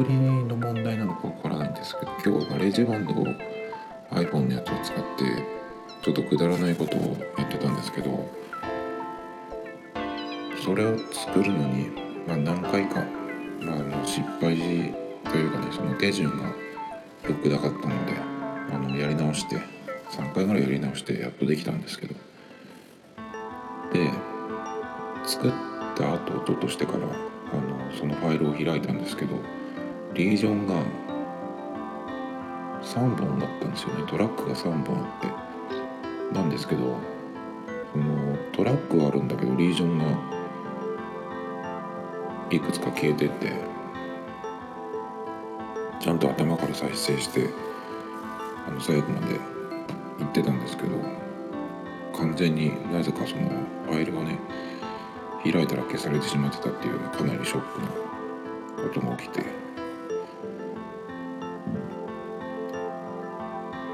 アプリの問題なのかわからないんですけど今日は GarageBand を iPhone のやつを使ってちょっとくだらないことをやってたんですけどそれを作るのに、まあ、何回か、まあ、の失敗というかねその手順が良くなかったのであのやり直して3回ぐらいやり直してやっとできたんですけど。で作った後音としてからあのそのファイルを開いたんですけどリージョンが3本だったんですよね。トラックが3本あって。なんですけどそのトラックはあるんだけどリージョンがいくつか消えてって。ちゃんと頭から再生してあの最後まで行ってたんですけど完全になぜかそのファイルがね開いたら消されてしまってたっていうかなりショックなことが起きて。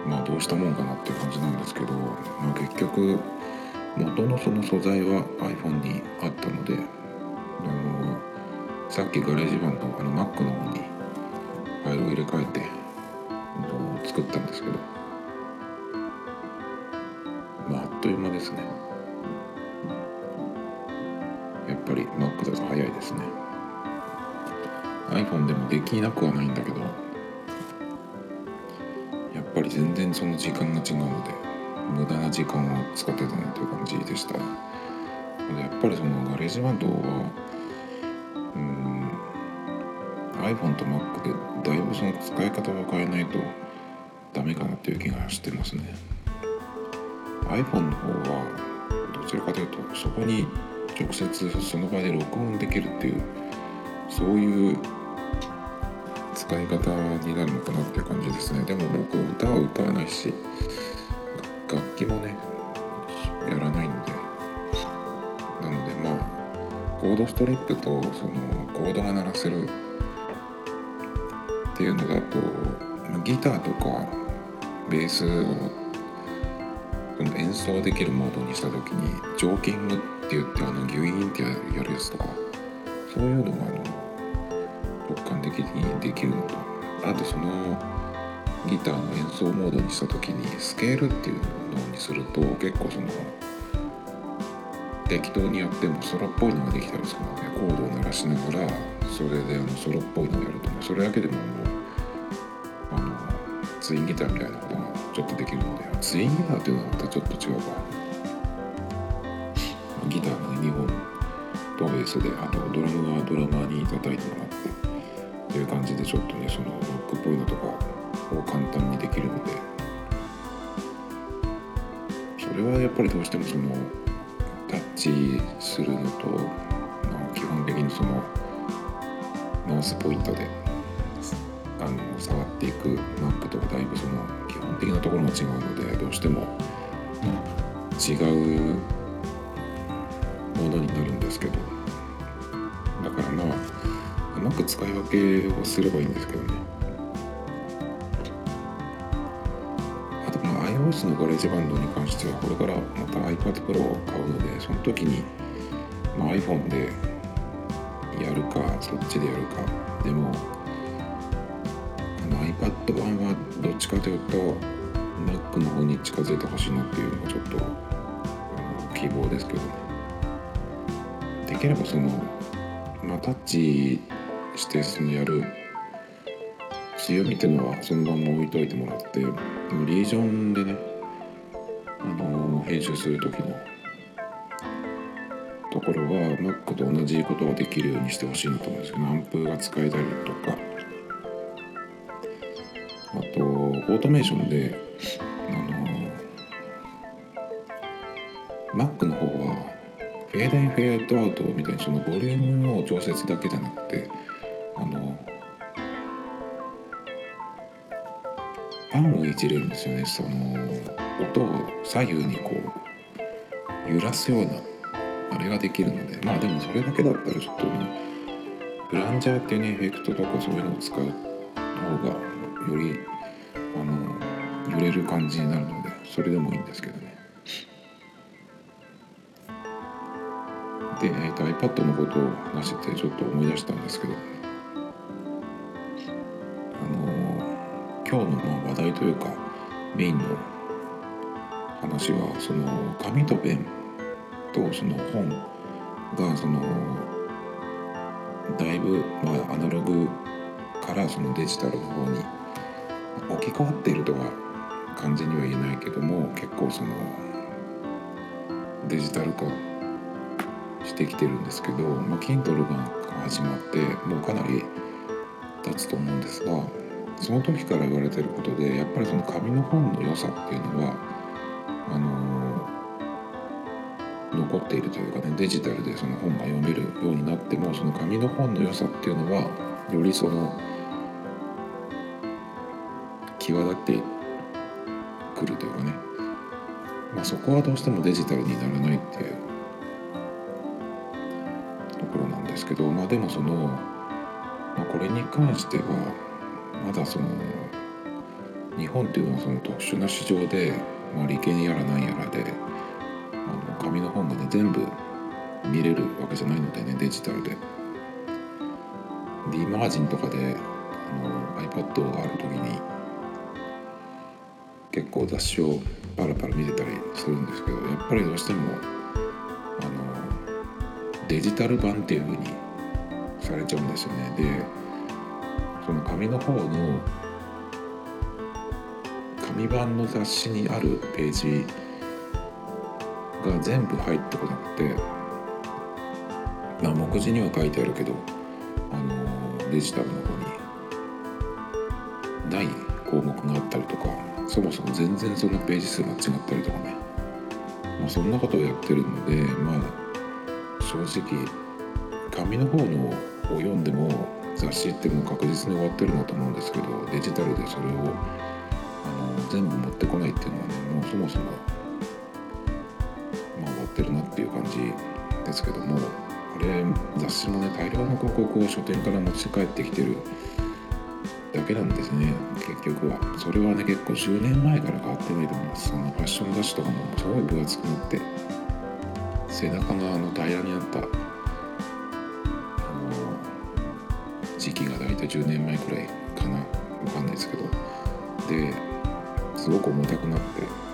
まあどうしたもんかなっていう感じなんですけど、まあ、結局元のその素材は iPhone にあったのであのさっき GarageBand あの Mac の方にファイルを入れ替えて作ったんですけどまああっという間ですね。やっぱり Mac だと早いですね。iPhone でもできなくはないんだけどやっぱり全然その時間が違うので無駄な時間を使ってたなという感じでした。やっぱりその GarageBand はうん iPhone と Mac でだいぶその使い方を変えないとダメかなっていう気がしてますね。iPhone の方はどちらかというとそこに直接その場で録音できるっていうそういう使い方になるのかなっていう感じですね。でも僕歌は歌わないし楽器もねやらないので。なのでまあコードストリップとそのコードが鳴らせるっていうのだとギターとかベースを演奏できるモードにした時にジョーキングって言ってあのギュイーンってやるやつとかそういうのがあの直感的にできるのと。あとそのギターの演奏モードにした時にスケールっていうのにすると結構その適当にやってもソロっぽいのができたりするのでコードを鳴らしながらそれであのソロっぽいのをやるとそれだけでももうあのツインギターみたいなことがちょっとできるのでツインギターっていうのはまたちょっと違うかギターの2本とベースであとドラムはドラマーに叩いてもらっていう感じでちょっとねそのロックっぽいのとかを簡単にできるので。それはやっぱりどうしてもそのタッチするのと、まあ、基本的にそのマウスポイントであの触っていく Mac とかだいぶその基本的なところが違うのでどうしても違うものになるんですけどく使い分けをすればいいんですけどね。あとまあ iOS のガレージバンドに関してはこれからまた iPad Pro を買うのでその時に、まあ、iPhone でやるかそっちでやるか。でもあの iPad 版はどっちかというと Mac の方に近づいてほしいなっていうのがちょっと希望ですけどできればそのまあタッチしてそのやる。強みっていうのはそのまま置いといてもらってリージョンでねあの編集する時のところは Mac と同じことができるようにしてほしいなと思うんですけどアンプが使えたりとか。あとオートメーションであの Mac の方はフェードインフェードアウトみたいにそのボリュームの調節だけじゃなくてあのファンをいじれるんですよね。その音を左右にこう揺らすようなあれができるので。まあでもそれだけだったらちょっとねプランジャーっていうねエフェクトとかそういうのを使う方がよりあの揺れる感じになるのでそれでもいいんですけどね。で、えーと、iPad のことを話してちょっと思い出したんですけど。今日のまあ話題というかメインの話はその紙とペンとその本がそのだいぶ、まあ、アナログからそのデジタルの方に置き換わっているとは完全には言えないけども結構そのデジタル化してきてるんですけど、まあ、Kindle が始まってもうかなり経つと思うんですがその時から言われてることでやっぱりその紙の本の良さっていうのはあの残っているというかねデジタルでその本が読めるようになってもその紙の本の良さっていうのはよりその際立ってくるというかね、まあ、そこはどうしてもデジタルにならないっていうところなんですけどまあでもその、まあ、これに関してはまだその日本っていうのはその特殊な市場で、まあ、利権やらなんやらであの紙の本がね全部見れるわけじゃないのでねデジタルで。D マガジンとかであの iPad がある時に結構雑誌をパラパラ見てたりするんですけどやっぱりどうしてもあのデジタル版っていう風にされちゃうんですよねでその紙の方の紙版の雑誌にあるページが全部入ってこなくてまあ目次には書いてあるけどあのデジタルの方にない項目があったりとかそもそも全然そのページ数が違ったりとかね、まあ、そんなことをやってるのでまあ正直紙の方のを読んでも雑誌ってもう確実に終わってるなと思うんですけどデジタルでそれをあの全部持ってこないっていうのはねもうそもそも、まあ、終わってるなっていう感じですけどもこれ雑誌もね大量の広告を書店から持ち帰ってきてるだけなんですね。結局は。それはね結構10年前から変わってないと思います。そのファッション雑誌とかもすごい分厚くなって背中があの平らになった体10年前くらいかな。分かんないですけど。ですごく重たくなって。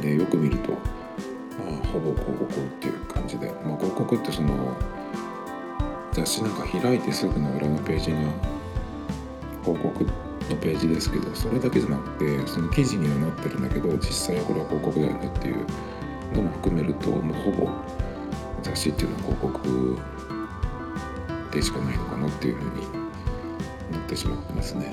でよく見ると、まあ、ほぼ広告っていう感じで、まあ、広告ってその雑誌なんか開いてすぐの裏のページが広告のページですけどそれだけじゃなくてその記事にはなってるんだけど実際はこれは広告だよねっていうのも含めるともうほぼ雑誌っていうのは広告でしかないのかなっていうふうになってしまってますね。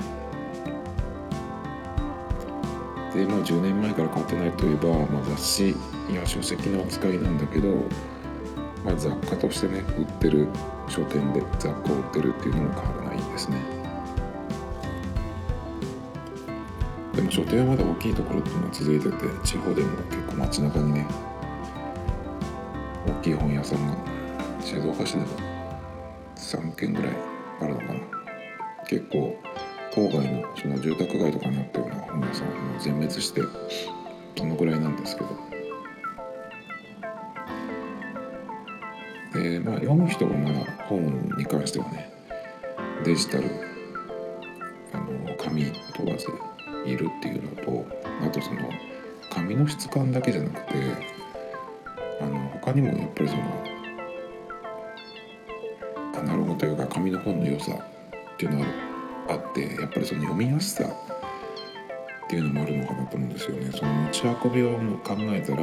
でまあ10年前から変わってないといえば、まあ、雑誌や書籍の扱いなんだけど、まあ、雑貨としてね売ってる書店で雑貨を売ってるっていうのも変わらないんですね。でも書店はまだ大きいところっていうのは続いてて地方でも結構街中にね大きい本屋さんが静岡市でも3軒ぐらいあるのかな。結構郊外のその住宅街とかになったような本屋さんも全滅してそのぐらいなんですけど。でまあ読む人がまだ本に関してはねデジタルあの紙問わずいるっていうのとあとその紙の質感だけじゃなくてあの他にもやっぱりそのナログというか紙の本の良さっていうのがあってやっぱりその読みやすさっていうのもあるのかなと思うんですよね。その持ち運びを考えたら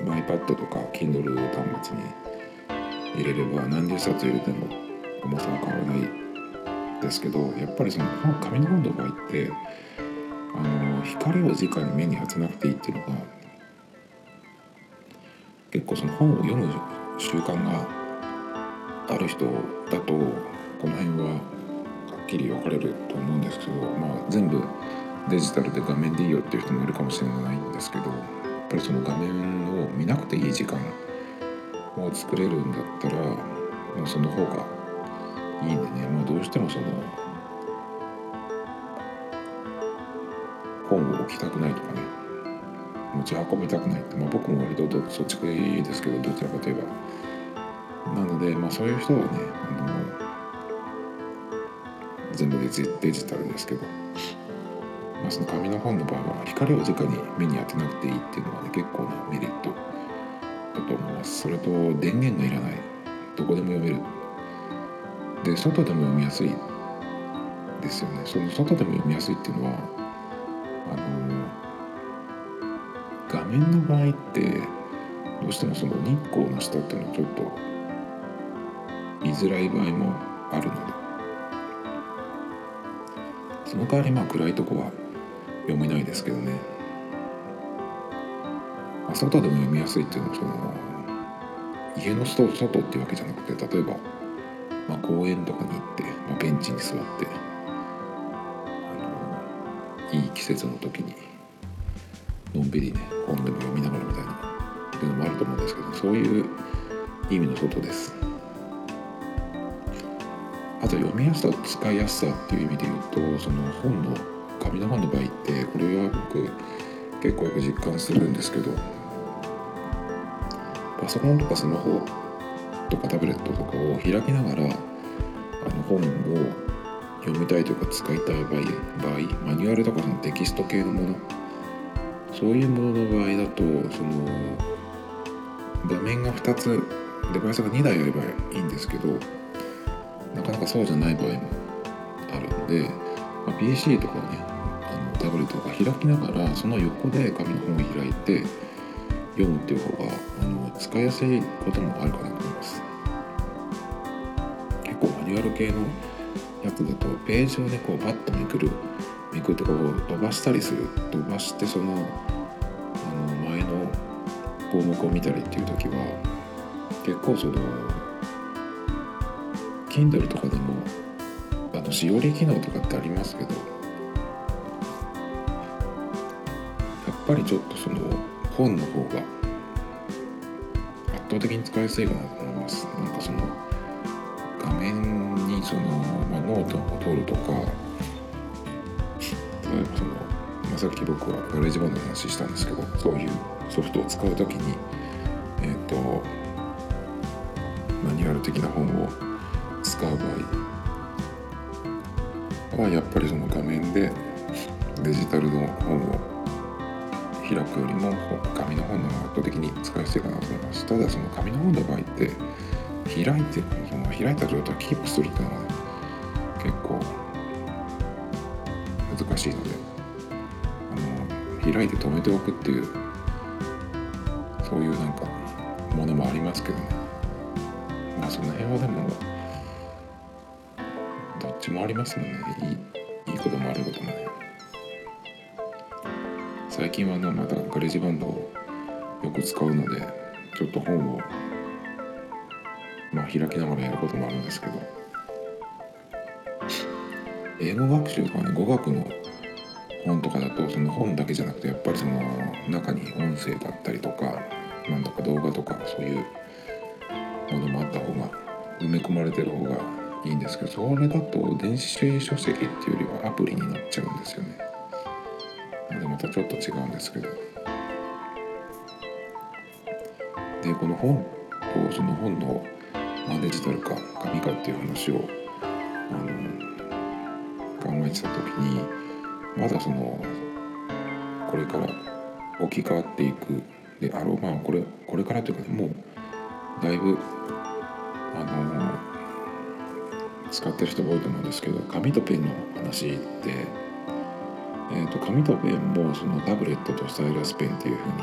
iPad とか Kindle 端末に入れれば何十冊入れても重さは変わらないですけどやっぱりその紙の本の場合ってあの光を直に目に当てなくていいっていうのが結構その本を読む習慣がある人だとこの辺ははっきり分かれると思うんですけど、まあ、全部デジタルで画面でいいよっていう人もいるかもしれないんですけどやっぱりその画面を見なくていい時間を作れるんだったら、まあ、その方がいいんでね、まあ、どうしてもその本を置きたくないとかね持ち運びたくないって、まあ、僕も割とそっちがいいですけどどちらかといえば。なので、まあ、そういう人はねあの全部デジデジタルですけど、まあ、その紙の本の場合は光を直に目に当てなくていいっていうのはね結構なメリットだと思います。それと電源がいらないどこでも読める。で外でも読みやすいですよね。その外でも読みやすいっていうのはあの画面の場合ってどうしてもその日光の下っていうのはちょっと見づらい場合もあるのでその代わりまあ暗いとこは読めないですけどね、まあ、外でも読みやすいっていうのはその家の外っていうわけじゃなくて例えば、まあ、公園とかに行って、まあ、ベンチに座ってあのいい季節の時にのんびりね本でも読みながらみたいなっていうのもあると思うんですけどそういう意味の外です。あと読みやすさ使いやすさっていう意味で言うとその本の紙の本の場合ってこれは僕結構よく実感するんですけどパソコンとかスマホとかタブレットとかを開きながらあの本を読みたいというか使いたい場合場合マニュアルとかそのテキスト系のものそういうものの場合だとその画面が2つデバイスが2台あればいいんですけどなかなかそうじゃない場合もあるので、まあ、PC とかねあのタブレットとか開きながらその横で紙の本を開いて読むっていう方があの使いやすいこともあるかなと思います。結構マニュアル系のやつだとページをねこうバッとめくるめくってこう飛ばしたりする飛ばしてそのあの前の項目を見たりっていう時は結構その Kindle とかでもあのしおり機能とかってありますけどやっぱりちょっとその本の方が圧倒的に使いやすいかなと思います。なんかその画面にその、まあ、ノートを取るとか例えばその、まあ、さっき僕はガレージバンドの話したんですけどそういうソフトを使う時にえっ、ー、とマニュアル的な本を使う場合はやっぱりその画面でデジタルの本を開くよりも紙の本の方が圧倒的に使いやすいかなと思います。ただその紙の本の場合って開いてその開いた状態をキープするっていうのはね結構難しいのであの開いて止めておくっていうそういうなんかものもありますけどね。まあその辺はでもどっちもありますもんね。いいいいことも悪いこともね。最近はねまたガレージバンドをよく使うのでちょっと本をまあ開きながらやることもあるんですけど。英語学習とかね語学の本とかだとその本だけじゃなくてやっぱりその中に音声だったりとかなんだか動画とかそういうものもあった方が埋め込まれてる方がいいんですけどそれだと電子書籍っていうよりはアプリになっちゃうんですよね。でまたちょっと違うんですけど。でこの本とその本の、まあ、デジタルか紙かっていう話をあの考えてた時にまだそのこれから置き換わっていくであろう。まあこれこれからというかもうだいぶあの使ってる人多いと思うんですけど紙とペンの話ってえーと、紙とペンもそのタブレットとスタイラスペンっていう風に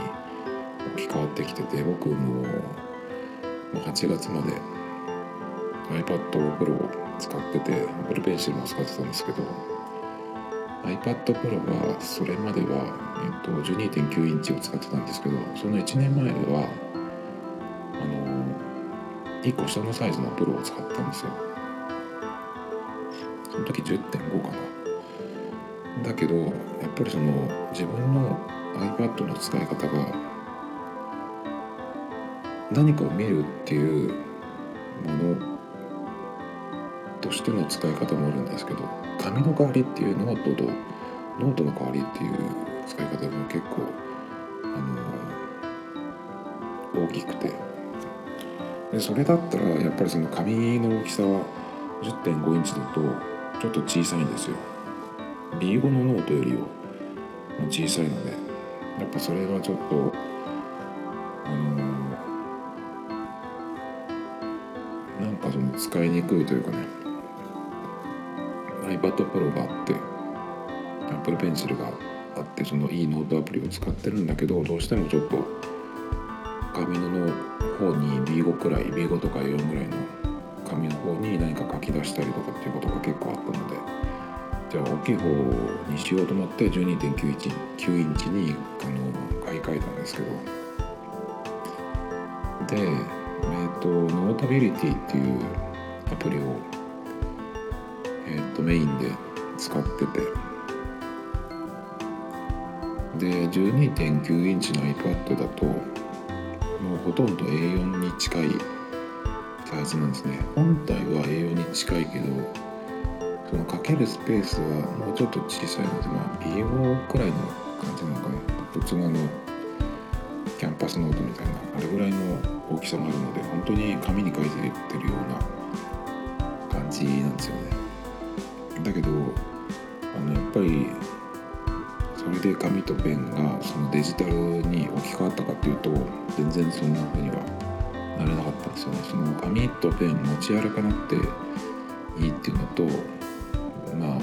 置き換わってきてて僕もう8月まで iPad Pro を使ってて Apple Pencil も使ってたんですけど iPad Pro はそれまでは、えー、と12.9インチを使ってたんですけどその1年前はあの1個下のサイズの Pro を使ったんですよ。の時10.5かな。だけどやっぱりその自分の iPad の使い方が何かを見るっていうものとしての使い方もあるんですけど紙の代わりっていうノートとノートの代わりっていう使い方が結構あの大きくて。でそれだったらやっぱりその紙の大きさは10.5インチだとちょっと小さいんですよ。B5 のノートよりは小さいのでやっぱそれはちょっとあのなんかその使いにくいというかね。iPad Pro があって Apple Pencil があってそのいいノートアプリを使ってるんだけどどうしてもちょっと紙の方に B5 くらい B5 とか4ぐらいの紙の方に何か書き出したりとかっていうことが結構あったのでじゃあ大きい方にしようと思って12.9インチにあの買い替えたんですけどで、えーと、ノータビリティっていうアプリを、えーとメインで使っててで12.9インチの iPad だともうほとんど A4 に近いサイズなんですね。本体は A4 に近いけどそのかけるスペースはもうちょっと小さいのでまあ B5 くらいの感じなのかな。普通のキャンパスノートみたいなあれぐらいの大きさがあるので本当に紙に書いてるような感じなんですよね。だけどあのやっぱりそれで紙とペンがそのデジタルに置き換わったかっていうと全然そんな風にはなれなかったんですよね。その紙とペン持ち歩かなくていいっていうのとまあ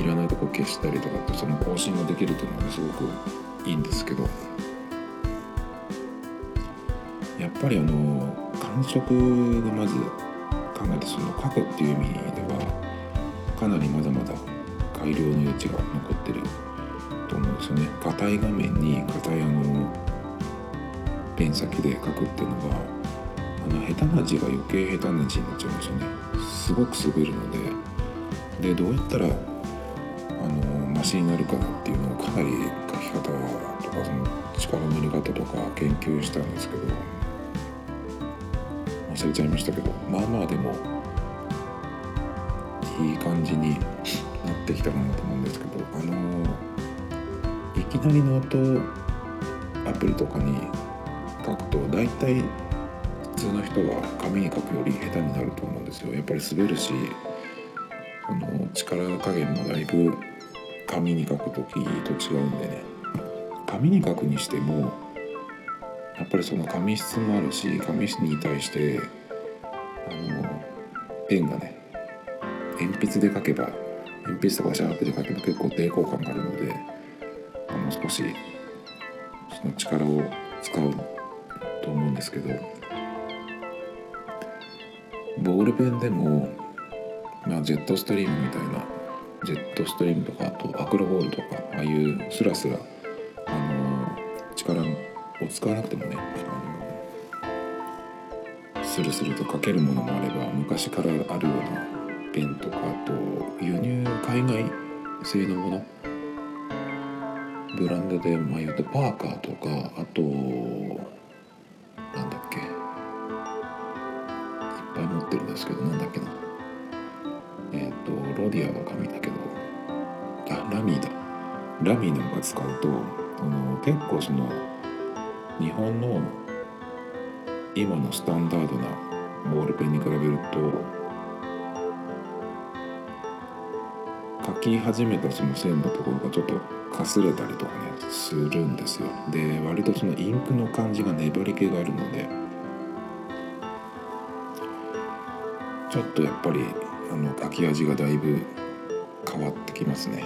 いらないとこ消したりとかってその更新ができるっていうのは、すごくいいんですけどやっぱりあの感触がまずかなりその書くっていう意味ではかなりまだまだ改良の余地が残ってると思うんですよね。硬い画面に硬いあのペン先で書くっていうのがあの下手な字が余計下手な字になっちゃうんですよね。すごく滑るので。でどうやったらあのマシになるかなっていうのをかなり書き方とかその力の入れ方とか研究したんですけど忘れちゃいましたけどまあまあでもいい感じになってきたかなと思うんですけどあのいきなりノートアプリとかに書くと大体普通の人は紙に書くより下手になると思うんですよ。やっぱり滑るしあの力加減もだいぶ紙に書く時と違うんでね。紙に書くにしてもやっぱりその紙質もあるし紙質に対してあのペンがね鉛筆で書けば鉛筆とかシャープで書けば結構抵抗感があるのであの少しその力を使うと思うんですけどボールペンでも、まあ、ジェットストリームみたいなジェットストリームとかあとアクロボールとかああいうスラスラあの力を使わなくてもねあのスルスルと書けるものもあれば昔からあるようなペンとかあと輸入海外製のものブランドでまあ言うとパーカーとかあとなんだっけ？いっぱい持ってるんですけどなんだっけな？えっ、ー、とロディアは紙だけどあラミーだ。ラミーなんか使うとあの結構その日本の今のスタンダードなボールペンに比べるとき始めたその線のところがちょっとかすれたりとかねするんですよ。で割とそのインクの感じが粘り気があるのでちょっとやっぱりあの書き味がだいぶ変わってきますね。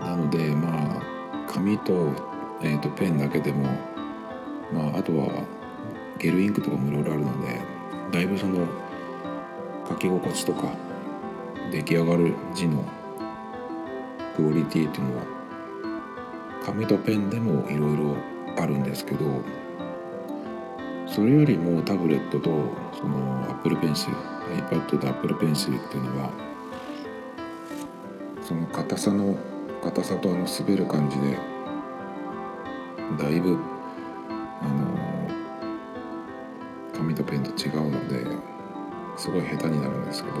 なのでまあ紙と,、えーと、ペンだけでもまああとはゲルインクとかもいろいろあるのでだいぶその書き心地とか出来上がる字のクオリティっていうのは紙とペンでもいろいろあるんですけどそれよりもタブレットとその Apple Pencil iPad と Apple Pencil っていうのはその硬さの硬さとあの滑る感じでだいぶあの紙とペンと違うのですごい下手になるんですけど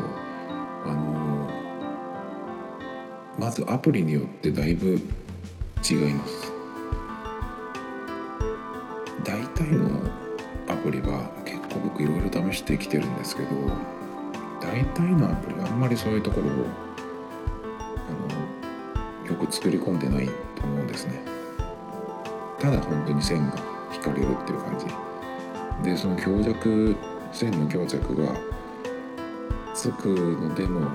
あのまずアプリによってだいぶ違います。大体のアプリは結構僕いろいろ試してきてるんですけど大体のアプリはあんまりそういうところをあのよく作り込んでないと思うんですね。ただ本当に線が引かれるっていう感じ。でその強弱線の強弱がつくのでも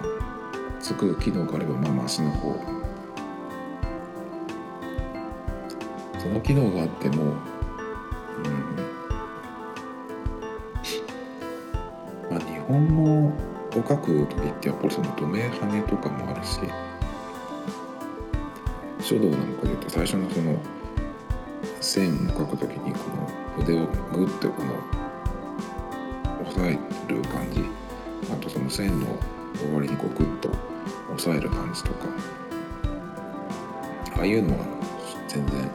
つく機能があればまあマシの方。その機能があってもうん。まあ日本語を書く時ってやっぱりその止め跳ねとかもあるし書道なんかで言うと最初のその線を書く時にこの筆をグッてこの押さえる感じ。あとその線の終わりにこうグッと押さえる感じとかああいうのは全然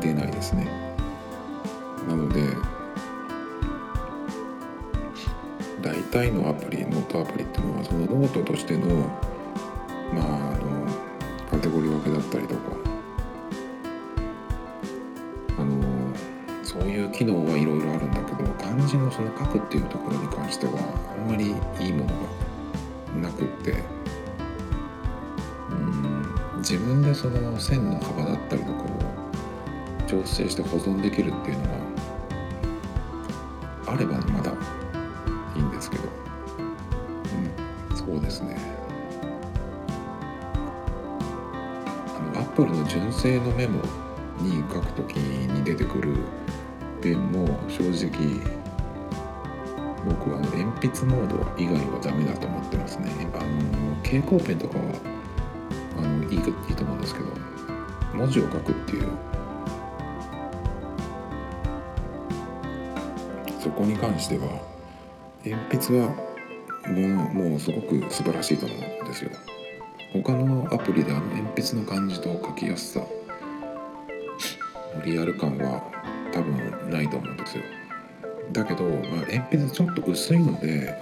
出ないですね。なので大体のアプリノートアプリっていうのはそのノートとしてのまああのカテゴリー分けだったりとかあのそういう機能はいろいろあるんだけど漢字のその書くっていうところに関してはあんまりいいものがなくって。うん。自分でその線の幅だったりとかを調整して保存できるっていうのはあればまだいいんですけど、うん、そうですね。あのアップルの純正のメモに書くときに出てくるペンも正直僕は鉛筆モード以外はダメだと思ってますね。あの蛍光ペンとかはあのいいいいと思うんですけど文字を書くっていう。そこに関しては鉛筆はもうもうすごく素晴らしいと思うんですよ。他のアプリであの鉛筆の感じと書きやすさリアル感は多分ないと思うんですよ。だけど、まあ、鉛筆ちょっと薄いので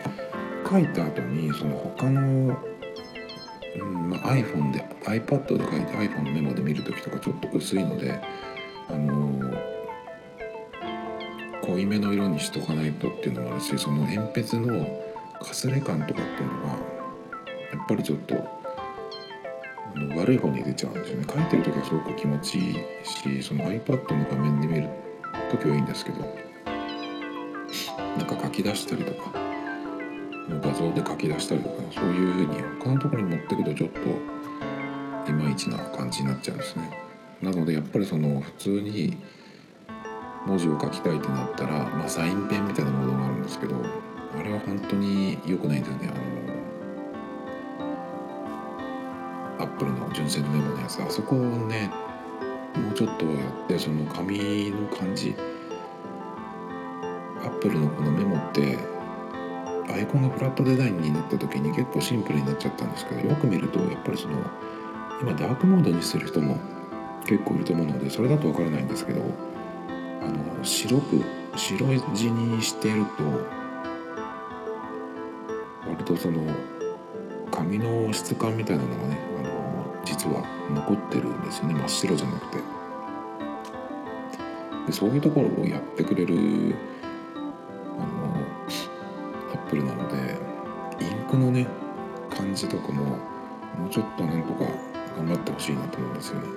書いた後にその他の、うんまあ、iPhone で iPad で書いて iPhone のメモで見る時とかちょっと薄いのであのー濃いめの色にしとかないとっていうのもあるしその鉛筆のかすれ感とかっていうのがやっぱりちょっと悪い方に出ちゃうんですよね。書いてる時はすごく気持ちいいしその iPad の画面で見る時はいいんですけど。なんか書き出したりとか画像で書き出したりとかそういうふうに他のところに持ってくとちょっといまいちな感じになっちゃうんですね。なのでやっぱりその普通に文字を書きたいってなったら、まあ、サインペンみたいなものがあるんですけどあれは本当に良くないんですね。あのアップルの純正のメモのやつ。あそこをねもうちょっとやってその紙の感じプルのこのメモってアイコンがフラットデザインになった時に結構シンプルになっちゃったんですけどよく見るとやっぱりその今ダークモードにしてる人も結構いると思うのでそれだとわからないんですけどあの白く白い字にしてると割とその紙の質感みたいなのがねあの実は残ってるんですよね。真っ白じゃなくて。でそういうところをやってくれるップルなのでインクのね感じとかももうちょっとなんとか頑張ってほしいなと思うんですよね。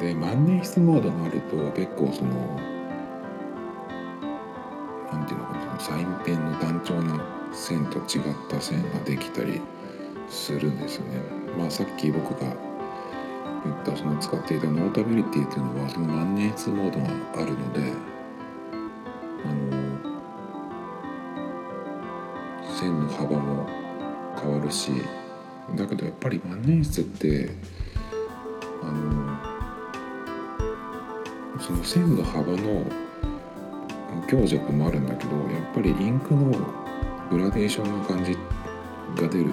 で万年筆モードがあると結構そのなんていうのかなサインペンの単調な線と違った線ができたりするんですよね。まあさっき僕が言ったその使っていたノータビリティっていうのはその万年筆モードがあるので幅も変わるしだけどやっぱり万年筆ってあのその線の幅の強弱もあるんだけどやっぱりインクのグラデーションの感じが出る。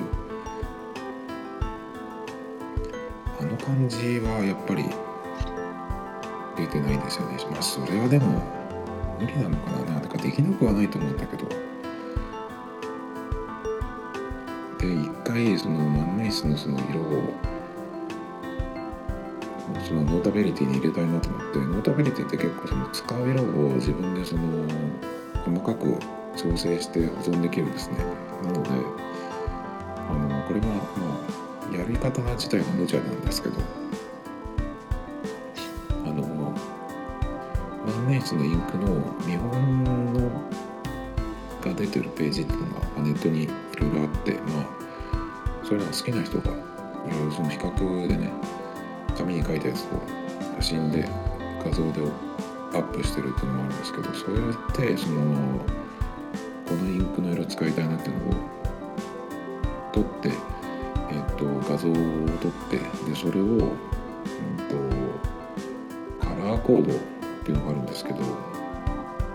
あの感じはやっぱり出てないですよね。まあそれはでも無理なのかな。なんかできなくはないと思うんだけど。で一回その万年筆のその色をそのノータビリティに入れたいなと思ってノータビリティって結構その使う色を自分でその細かく調整して保存できるんですね。なのであのこれはまあやり方自体は無茶なんですけど。あの万年筆のインクの見本のが出てるページっていうのがネットにいろいろあってまあそれが好きな人がいろいろその比較でね紙に書いたやつを写真で画像でアップしてるっていうのもあるんですけどそうやってそのこのインクの色使いたいなっていうのを撮って、えっと、画像を撮ってでそれを、うんと、カラーコードっていうのがあるんですけど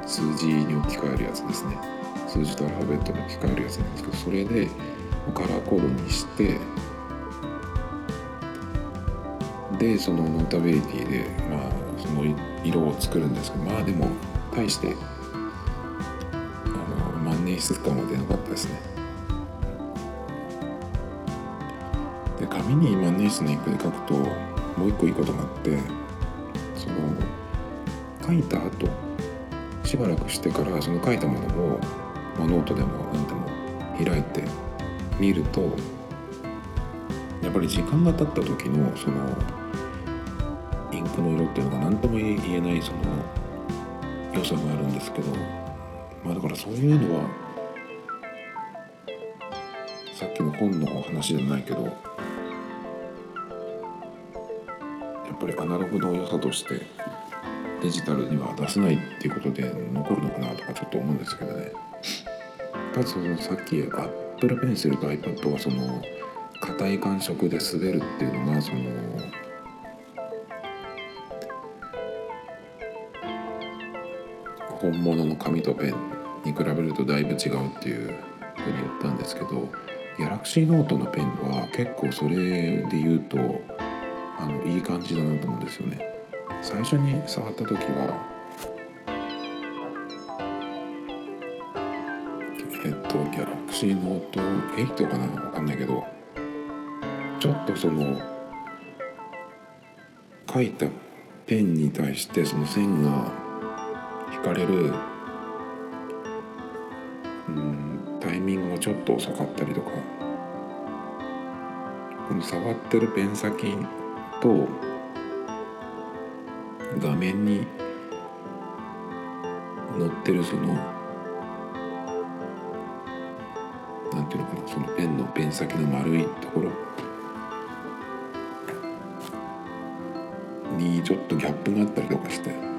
数字に置き換えるやつですね。数字とアルファベットに置き換えるやつなんですけどそれでカラーコードにしてでそのノータビリティでまあその色を作るんですけどまあでも大してあの万年筆感は出なかったですね。で紙に万年筆のインクで書くともう一個いいことがあってその書いた後しばらくしてからその書いたものを、まあ、ノートでも何でも開いて見るとやっぱり時間が経った時のそのインクの色っていうのが何とも言えないその良さがあるんですけどまあだからそういうのはさっきの本の話じゃないけどやっぱりアナログの良さとしてデジタルには出せないっていうことで残るのかなとかちょっと思うんですけどね。かつそのさっき Apple Pencil と iPad はその硬い感触で滑るっていうのがその本物の紙とペンに比べるとだいぶ違うっていうふうに言ったんですけどギャラクシーノートのペンは結構それで言うとあのいい感じだなと思うんですよね。最初に触った時はとギャラクシーノート8かな分かんないけどちょっとその書いたペンに対してその線が引かれる、うん、タイミングがちょっと遅かったりとかこの触ってるペン先と画面に載ってるそのなんていうのかなそのペンのペン先の丸いところにちょっとギャップがあったりとかして。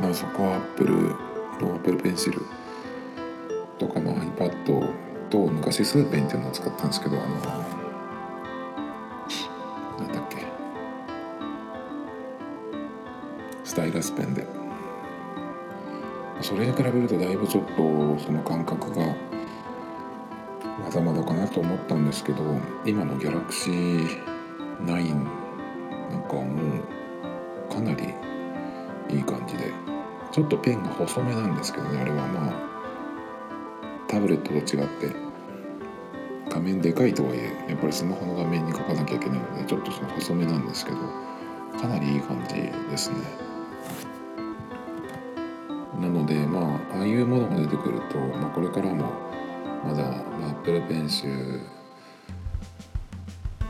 まあそこは Apple の Apple Pencil とかの iPad と昔スーペンっていうのを使ったんですけどあのなんだっけスタイラスペンでそれに比べるとだいぶちょっとその感覚がまだまだかなと思ったんですけど今の Galaxy 9なんかもうかなりいい感じでちょっとペンが細めなんですけどねあれはまあタブレットと違って画面でかいとはいえやっぱりスマホの画面に書かなきゃいけないのでちょっとその細めなんですけどかなりいい感じですね。なのでまあああいうものが出てくると、まあ、これからもまだ、まあ、Apple Pencil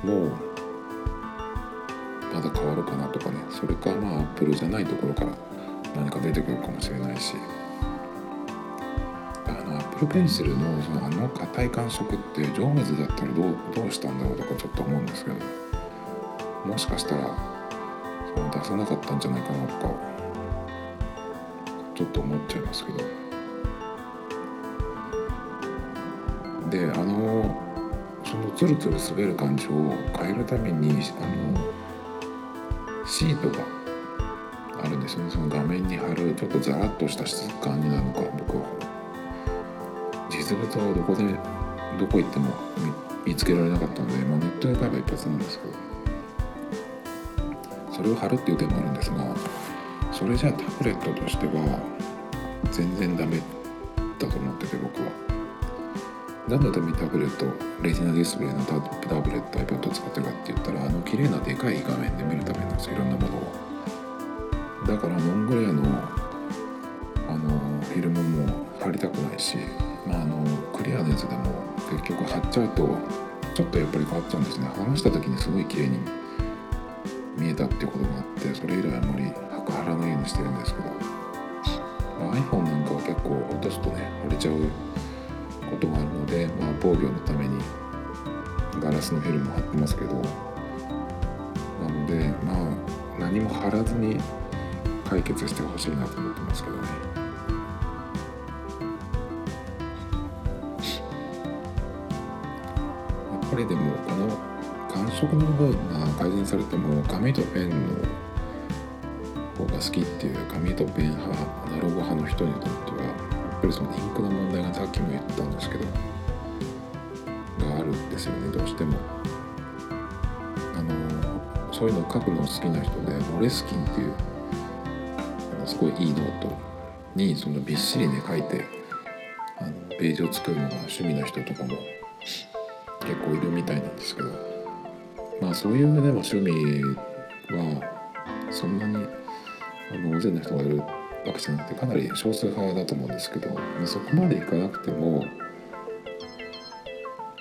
もまだ変わるかなとかね。それかまあ Apple じゃないところから何か出てくるかもしれないし。あのアップルペンシルのそのあの硬い感触ってジョームズだったらどうどうしたんだろうとかちょっと思うんですけどもしかしたらその出さなかったんじゃないかなとかちょっと思っちゃいますけど。であのそのツルツル滑る感じを変えるためにあのシートがあるんですよね。その画面に貼るちょっとザラッとした質感になるのか僕は。実物はどこでどこ行っても見つけられなかったので、まあ、ネットで買えば一発なんですけど。それを貼るっていう手もあるんですがそれじゃあタブレットとしては全然ダメだと思ってて僕は何のためにタブレットレジナディスプレイのタブレット iPad を使ってるかって言ったらあの綺麗なでかい画面で見るためなんですよいろんなものをだからノングレアのあのフィルムも貼りたくないし、まあ、あのクリアなやつでも結局貼っちゃうとちょっとやっぱり変わっちゃうんですね。剥がした時にすごい綺麗に見えたってことがあってそれ以来あんまりらないようにしてるんですけど、iPhone なんかは結構落とすとね貼れちゃうことがあるので、まあ、防御のためにガラスのフィルム貼ってますけどなのでまあ何も貼らずに解決してほしいなと思ってますけどね。やっぱりでもこの感触の部分が改善されても紙とペンの好きっていう紙とペン派アナログ派の人にとってはやっぱりそのインクの問題がさっきも言ったんですけどがあるんですよねどうしても。あのそういうのを書くの好きな人でモレスキンっていうすごいいいノートにそのびっしりね書いてあのページを作るのが趣味の人とかも結構いるみたいなんですけどまあそういうでも趣味はそんなにあの大勢の人がいるわけじゃなくてかなり少数派だと思うんですけどそこまでいかなくても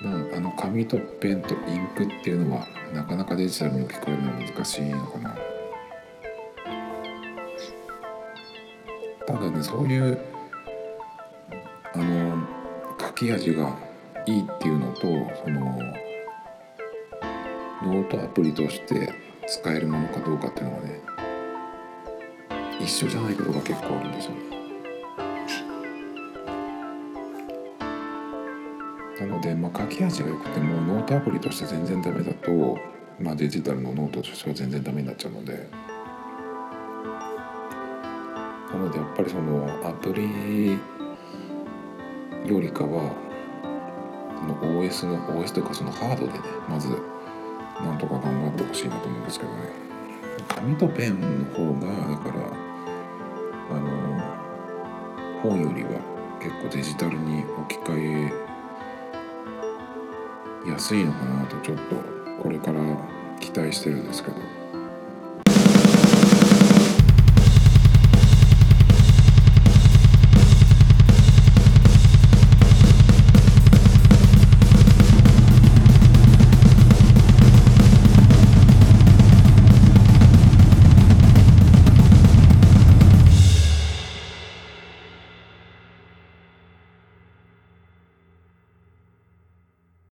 まあ、あの紙とペンとインクっていうのはなかなかデジタルに置き換えるのは難しいのかな。ただねそういうあの書き味がいいっていうのとそのノートアプリとして使えるものかどうかっていうのがね一緒じゃないことが結構あるんですよ。なので、まあ、書き味が良くてもノートアプリとして全然ダメだと、まあ、デジタルのノートとしては全然ダメになっちゃうのでなのでやっぱりそのアプリよりかはその OS の OS というかそのハードでねまずなんとか頑張ってほしいなと思うんですけどね紙とペンの方がだからあの本よりは結構デジタルに置き換え安いのかなとちょっとこれから期待してるんですけど。